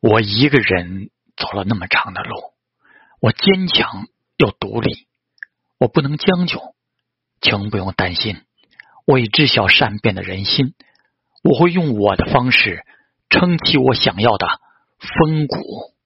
我一个人走了那么长的路我坚强又独立我不能将就请不用担心我已知晓善变的人心我会用我的方式撑起我想要的风骨。